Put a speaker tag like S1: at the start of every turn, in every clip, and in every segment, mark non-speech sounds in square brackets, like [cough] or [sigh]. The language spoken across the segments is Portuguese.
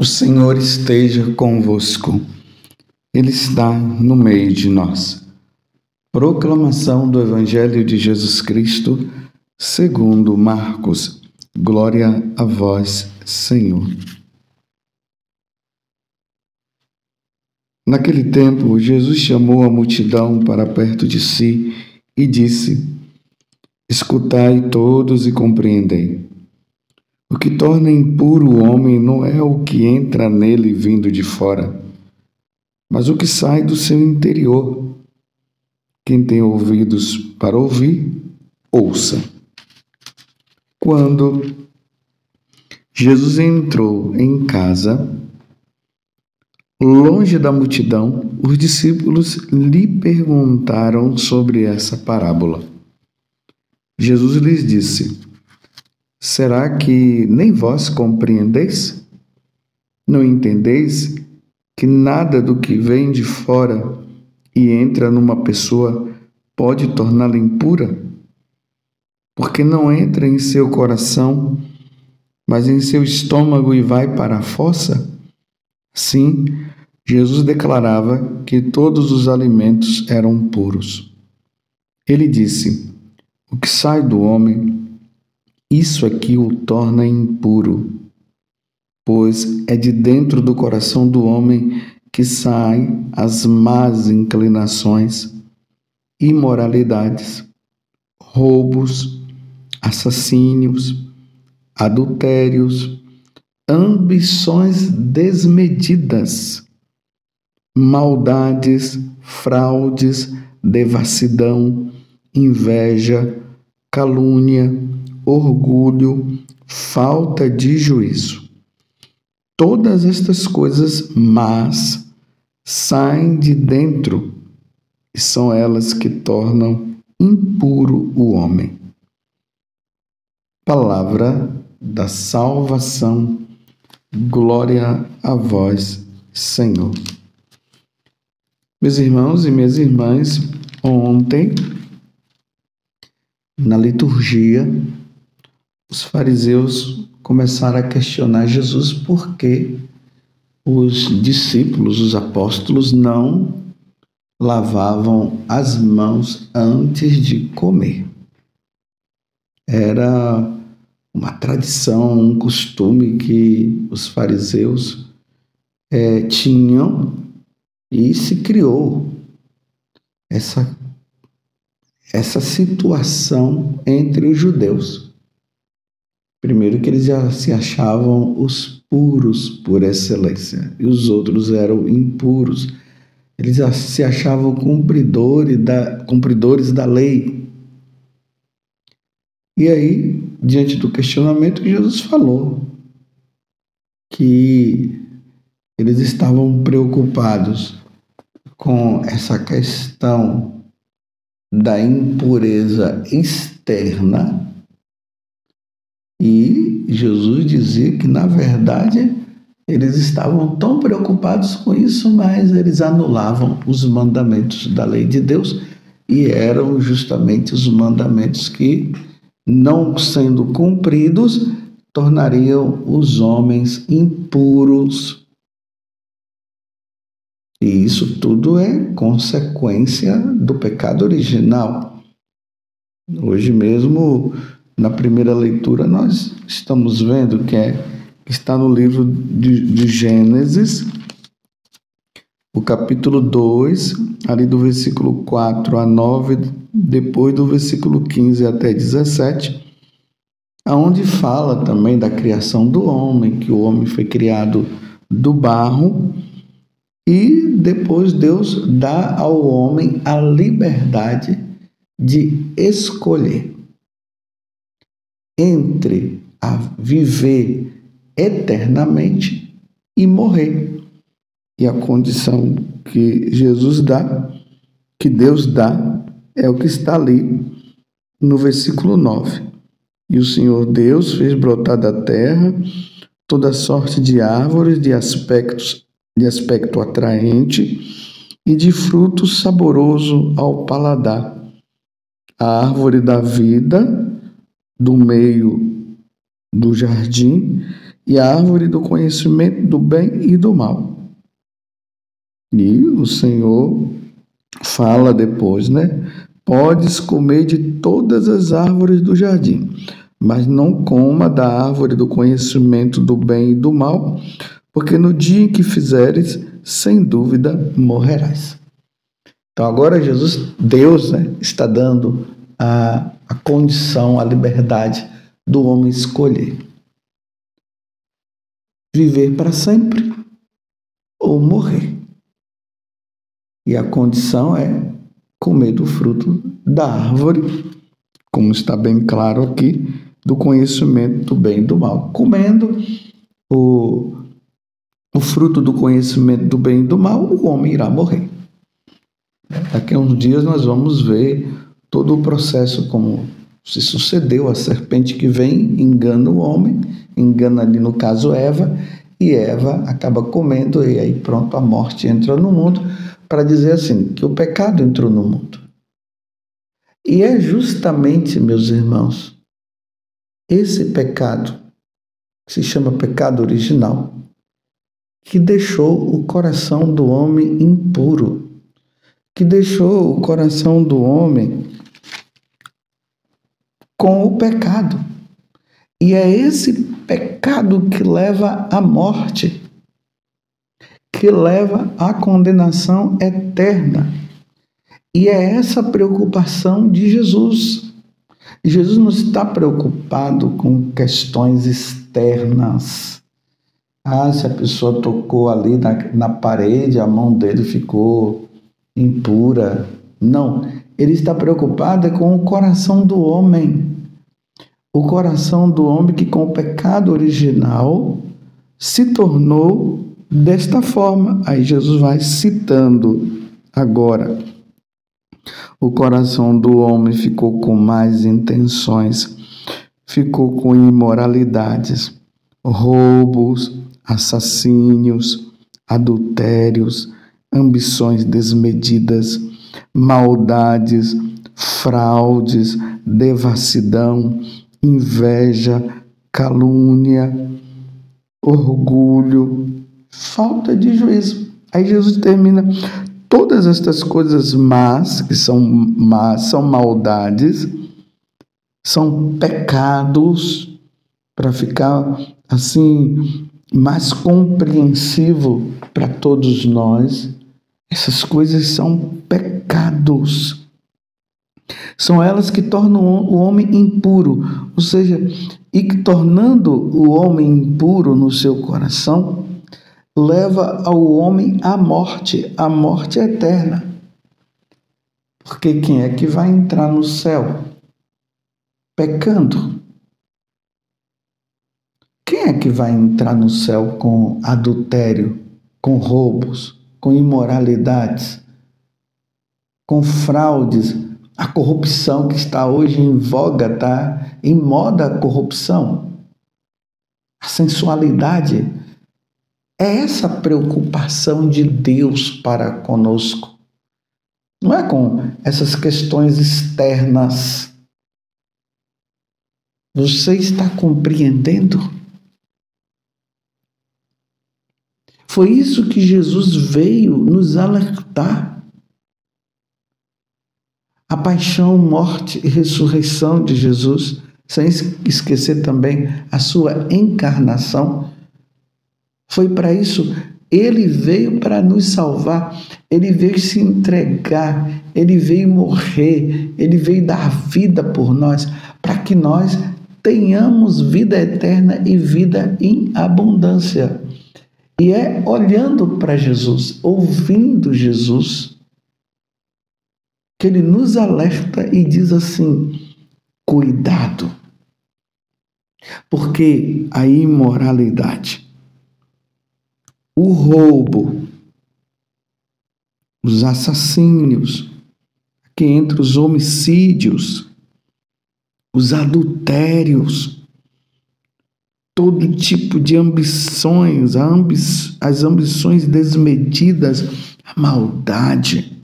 S1: O Senhor esteja convosco, Ele está no meio de nós. Proclamação do Evangelho de Jesus Cristo, segundo Marcos. Glória a vós, Senhor. Naquele tempo, Jesus chamou a multidão para perto de si e disse: Escutai todos e compreendei. O que torna impuro o homem não é o que entra nele vindo de fora, mas o que sai do seu interior. Quem tem ouvidos para ouvir, ouça. Quando Jesus entrou em casa, longe da multidão, os discípulos lhe perguntaram sobre essa parábola. Jesus lhes disse: Será que nem vós compreendeis? Não entendeis que nada do que vem de fora e entra numa pessoa pode torná-la impura? Porque não entra em seu coração, mas em seu estômago e vai para a fossa? Sim, Jesus declarava que todos os alimentos eram puros. Ele disse: O que sai do homem isso aqui o torna impuro, pois é de dentro do coração do homem que saem as más inclinações, imoralidades, roubos, assassínios, adultérios, ambições desmedidas, maldades, fraudes, devassidão, inveja, calúnia, orgulho, falta de juízo. Todas estas coisas más saem de dentro e são elas que tornam impuro o homem. Palavra da salvação, glória a vós, Senhor. Meus irmãos e minhas irmãs, ontem, na liturgia, os fariseus começaram a questionar Jesus por que os discípulos, os apóstolos, não lavavam as mãos antes de comer. Era uma tradição, um costume que os fariseus é, tinham e se criou essa, essa situação entre os judeus. Primeiro que eles já se achavam os puros por excelência e os outros eram impuros. Eles já se achavam cumpridores da, cumpridores da lei. E aí, diante do questionamento, Jesus falou que eles estavam preocupados com essa questão da impureza externa e Jesus dizia que, na verdade, eles estavam tão preocupados com isso, mas eles anulavam os mandamentos da lei de Deus e eram justamente os mandamentos que, não sendo cumpridos, tornariam os homens impuros. E isso tudo é consequência do pecado original. Hoje mesmo na primeira leitura, nós estamos vendo que é, está no livro de, de Gênesis, o capítulo 2, ali do versículo 4 a 9, depois do versículo 15 até 17, aonde fala também da criação do homem, que o homem foi criado do barro, e depois Deus dá ao homem a liberdade de escolher entre a viver eternamente e morrer. E a condição que Jesus dá, que Deus dá, é o que está ali no versículo 9. E o Senhor Deus fez brotar da terra toda sorte de árvores de aspectos de aspecto atraente e de fruto saboroso ao paladar. A árvore da vida do meio do jardim e a árvore do conhecimento do bem e do mal. E o Senhor fala depois, né? Podes comer de todas as árvores do jardim, mas não coma da árvore do conhecimento do bem e do mal, porque no dia em que fizeres, sem dúvida morrerás. Então agora Jesus, Deus, né, está dando a, a condição, a liberdade do homem escolher viver para sempre ou morrer. E a condição é comer do fruto da árvore, como está bem claro aqui, do conhecimento do bem e do mal. Comendo o, o fruto do conhecimento do bem e do mal, o homem irá morrer. Daqui a uns dias nós vamos ver todo o processo como se sucedeu. A serpente que vem engana o homem, engana ali no caso Eva, e Eva acaba comendo, e aí pronto, a morte entra no mundo, para dizer assim, que o pecado entrou no mundo. E é justamente, meus irmãos, esse pecado, que se chama pecado original, que deixou o coração do homem impuro, que deixou o coração do homem com o pecado. E é esse pecado que leva à morte, que leva à condenação eterna. E é essa preocupação de Jesus. Jesus não está preocupado com questões externas. Ah, se a pessoa tocou ali na, na parede, a mão dele ficou impura. Não, ele está preocupado com o coração do homem o coração do homem que, com o pecado original, se tornou desta forma. Aí Jesus vai citando agora. O coração do homem ficou com mais intenções, ficou com imoralidades, roubos, assassínios, adultérios, ambições desmedidas, maldades, fraudes, devassidão, inveja, calúnia, orgulho, falta de juízo. Aí Jesus termina todas estas coisas más, que são más, são maldades, são pecados, para ficar assim mais compreensivo para todos nós. Essas coisas são pecados. São elas que tornam o homem impuro, ou seja, e que tornando o homem impuro no seu coração, leva ao homem à morte, à morte eterna. Porque quem é que vai entrar no céu? Pecando. Quem é que vai entrar no céu com adultério, com roubos, com imoralidades, com fraudes? a corrupção que está hoje em voga, está em moda a corrupção, a sensualidade. É essa preocupação de Deus para conosco. Não é com essas questões externas. Você está compreendendo? Foi isso que Jesus veio nos alertar a paixão, morte e ressurreição de Jesus, sem esquecer também a sua encarnação. Foi para isso, ele veio para nos salvar, ele veio se entregar, ele veio morrer, ele veio dar vida por nós, para que nós tenhamos vida eterna e vida em abundância. E é olhando para Jesus, ouvindo Jesus, que ele nos alerta e diz assim: cuidado, porque a imoralidade, o roubo, os assassínios, que entre os homicídios, os adultérios, todo tipo de ambições, as ambições desmedidas, a maldade,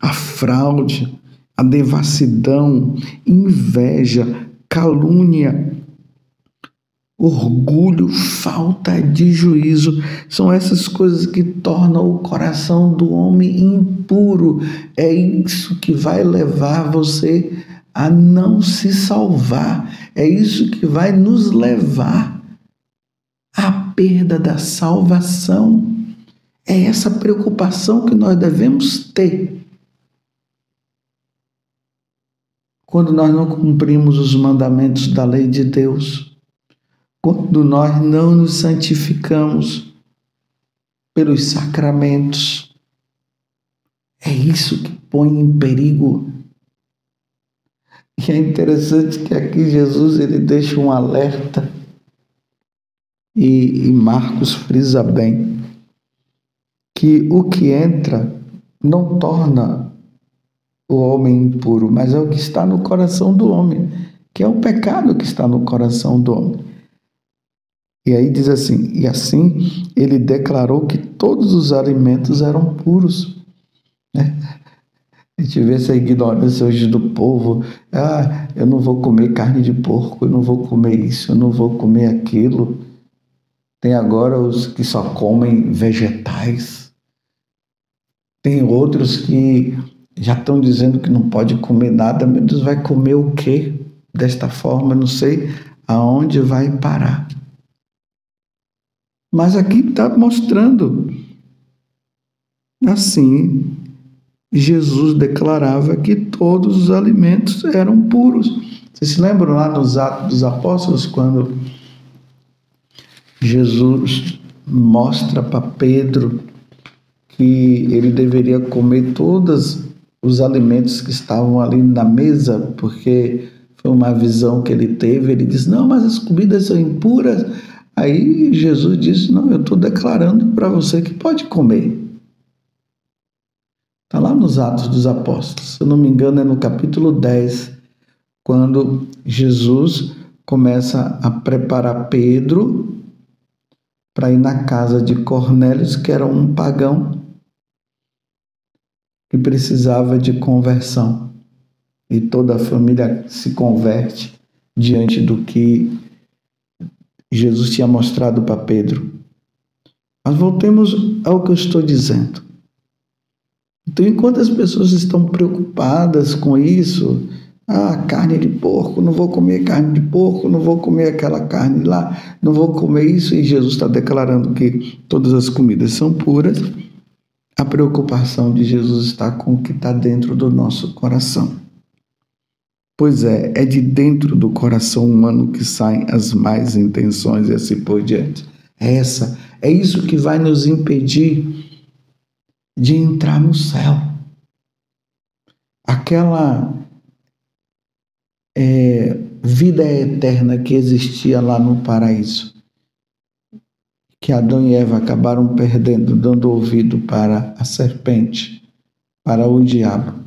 S1: a fraude, a devassidão, inveja, calúnia, orgulho, falta de juízo. São essas coisas que tornam o coração do homem impuro. É isso que vai levar você a não se salvar. É isso que vai nos levar à perda da salvação. É essa preocupação que nós devemos ter. Quando nós não cumprimos os mandamentos da lei de Deus, quando nós não nos santificamos pelos sacramentos. É isso que põe em perigo. E é interessante que aqui Jesus ele deixa um alerta e, e Marcos frisa bem que o que entra não torna o homem impuro, mas é o que está no coração do homem, que é o pecado que está no coração do homem. E aí diz assim: e assim ele declarou que todos os alimentos eram puros. Né? A gente vê essa ignorância hoje do povo. Ah, eu não vou comer carne de porco, eu não vou comer isso, eu não vou comer aquilo. Tem agora os que só comem vegetais. Tem outros que já estão dizendo que não pode comer nada. Meu Deus, vai comer o quê? Desta forma, não sei aonde vai parar. Mas aqui está mostrando. Assim, Jesus declarava que todos os alimentos eram puros. Vocês se lembram lá nos Atos dos Apóstolos, quando Jesus mostra para Pedro que ele deveria comer todos os alimentos que estavam ali na mesa, porque foi uma visão que ele teve. Ele diz: Não, mas as comidas são impuras. Aí Jesus disse: Não, eu estou declarando para você que pode comer. Está lá nos Atos dos Apóstolos, se eu não me engano, é no capítulo 10, quando Jesus começa a preparar Pedro para ir na casa de Cornélios, que era um pagão que precisava de conversão. E toda a família se converte diante do que Jesus tinha mostrado para Pedro. Mas voltemos ao que eu estou dizendo. Então, enquanto as pessoas estão preocupadas com isso, ah, carne de porco, não vou comer carne de porco, não vou comer aquela carne lá, não vou comer isso, e Jesus está declarando que todas as comidas são puras, a preocupação de Jesus está com o que está dentro do nosso coração. Pois é, é de dentro do coração humano que saem as más intenções e assim por diante. É essa, é isso que vai nos impedir de entrar no céu. Aquela é, vida eterna que existia lá no paraíso, que Adão e Eva acabaram perdendo, dando ouvido para a serpente, para o diabo.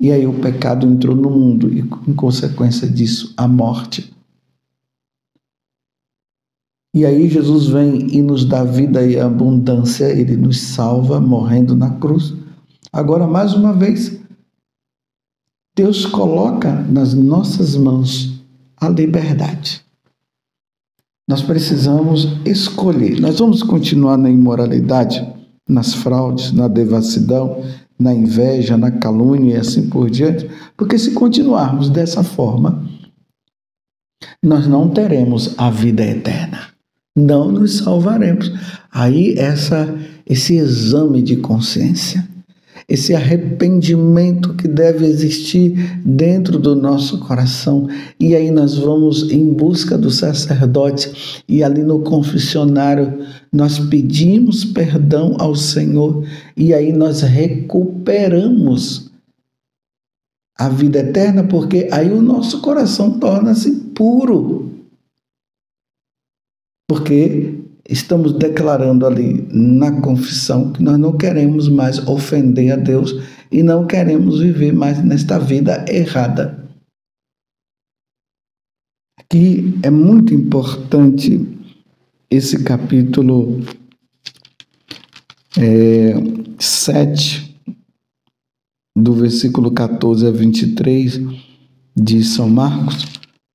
S1: E aí o pecado entrou no mundo e, em consequência disso, a morte. E aí Jesus vem e nos dá vida e abundância, ele nos salva morrendo na cruz. Agora, mais uma vez, Deus coloca nas nossas mãos a liberdade. Nós precisamos escolher. Nós vamos continuar na imoralidade, nas fraudes, na devassidão, na inveja, na calúnia e assim por diante, porque se continuarmos dessa forma, nós não teremos a vida eterna. Não nos salvaremos. Aí essa esse exame de consciência esse arrependimento que deve existir dentro do nosso coração. E aí nós vamos em busca do sacerdote e ali no confessionário nós pedimos perdão ao Senhor e aí nós recuperamos a vida eterna, porque aí o nosso coração torna-se puro. Porque estamos declarando ali na confissão que nós não queremos mais ofender a Deus e não queremos viver mais nesta vida errada. Aqui é muito importante esse capítulo é, 7, do versículo 14 a 23 de São Marcos,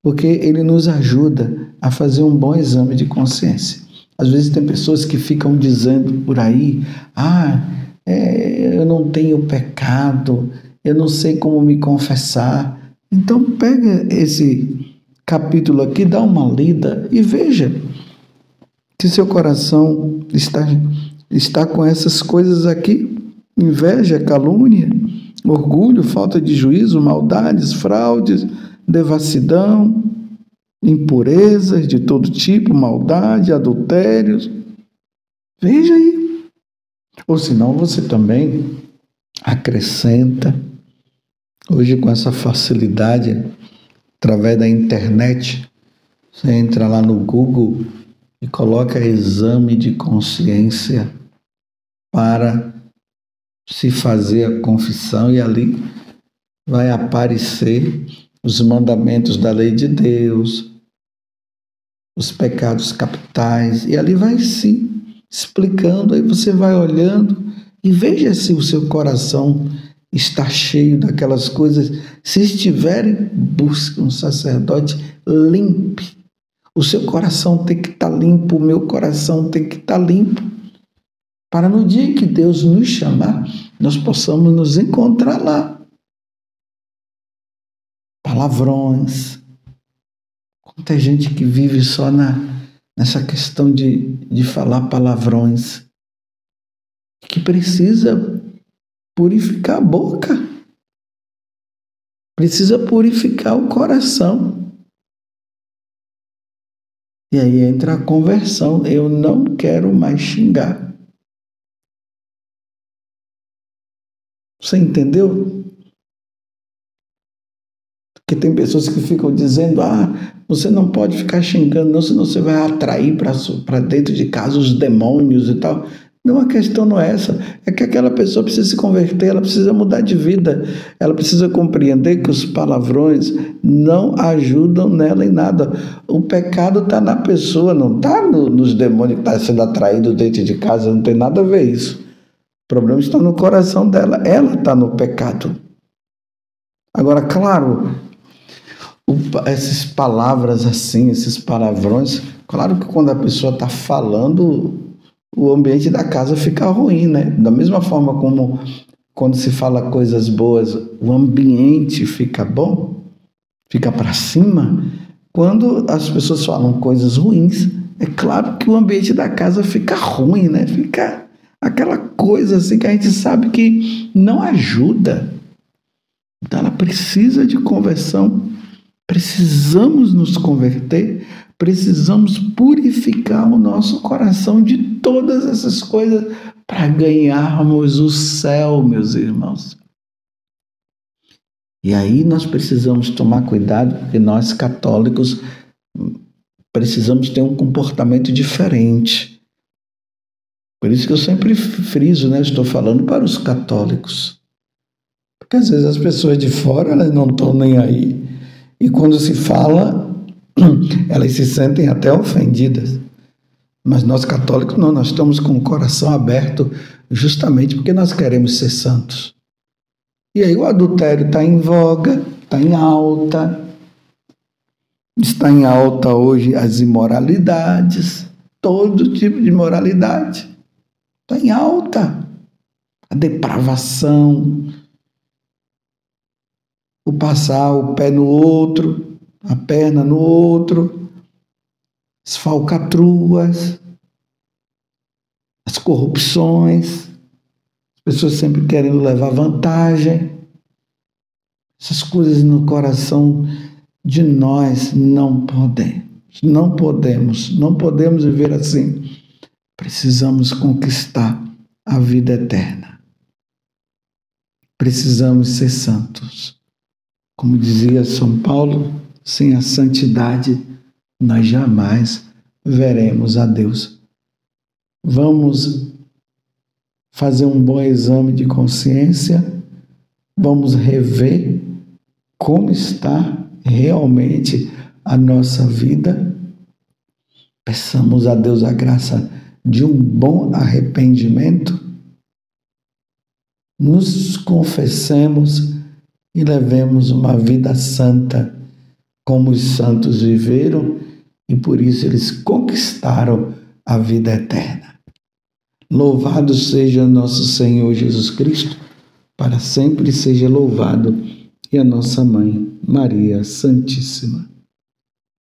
S1: porque ele nos ajuda a fazer um bom exame de consciência. Às vezes tem pessoas que ficam dizendo por aí: ah, é, eu não tenho pecado, eu não sei como me confessar. Então pega esse capítulo aqui, dá uma lida e veja se seu coração está, está com essas coisas aqui: inveja, calúnia, orgulho, falta de juízo, maldades, fraudes, devassidão, impurezas de todo tipo, maldade, adultérios. Veja aí. Ou senão você também acrescenta, hoje com essa facilidade, através da internet, você entra lá no Google e coloca exame de consciência para se fazer a confissão e ali vai aparecer os mandamentos da lei de Deus, os pecados capitais, e ali vai sim explicando, aí você vai olhando e veja se o seu coração está cheio daquelas coisas. Se estiverem, busque um sacerdote limpe. O seu coração tem que estar limpo, o meu coração tem que estar limpo. Para no dia que Deus nos chamar, nós possamos nos encontrar lá palavrões. Quanta gente que vive só na, nessa questão de, de falar palavrões, que precisa purificar a boca, precisa purificar o coração. E aí entra a conversão. Eu não quero mais xingar. Você entendeu? Porque tem pessoas que ficam dizendo: ah, você não pode ficar xingando, não, senão você vai atrair para dentro de casa os demônios e tal. Não, a questão não é essa. É que aquela pessoa precisa se converter, ela precisa mudar de vida. Ela precisa compreender que os palavrões não ajudam nela em nada. O pecado está na pessoa, não está no, nos demônios que estão tá sendo atraídos dentro de casa. Não tem nada a ver isso. O problema está no coração dela. Ela está no pecado. Agora, claro, essas palavras assim, esses palavrões, claro que quando a pessoa está falando, o ambiente da casa fica ruim, né? Da mesma forma como quando se fala coisas boas, o ambiente fica bom, fica para cima. Quando as pessoas falam coisas ruins, é claro que o ambiente da casa fica ruim, né? Fica aquela coisa assim que a gente sabe que não ajuda. Então ela precisa de conversão Precisamos nos converter, precisamos purificar o nosso coração de todas essas coisas para ganharmos o céu, meus irmãos. E aí nós precisamos tomar cuidado, porque nós católicos precisamos ter um comportamento diferente. Por isso que eu sempre friso, né? Estou falando para os católicos. Porque às vezes as pessoas de fora elas não estão nem aí. E quando se fala, [clears throat] elas se sentem até ofendidas. Mas nós católicos não, nós estamos com o coração aberto justamente porque nós queremos ser santos. E aí o adultério está em voga, está em alta, está em alta hoje as imoralidades, todo tipo de imoralidade. Está em alta. A depravação, o passar o pé no outro, a perna no outro, as falcatruas, as corrupções, as pessoas sempre querendo levar vantagem. Essas coisas no coração de nós não podemos. Não podemos, não podemos viver assim. Precisamos conquistar a vida eterna. Precisamos ser santos. Como dizia São Paulo, sem a santidade nós jamais veremos a Deus. Vamos fazer um bom exame de consciência, vamos rever como está realmente a nossa vida. Peçamos a Deus a graça de um bom arrependimento. Nos confessemos e levemos uma vida santa, como os santos viveram e por isso eles conquistaram a vida eterna. Louvado seja nosso Senhor Jesus Cristo, para sempre seja louvado, e a nossa mãe, Maria Santíssima.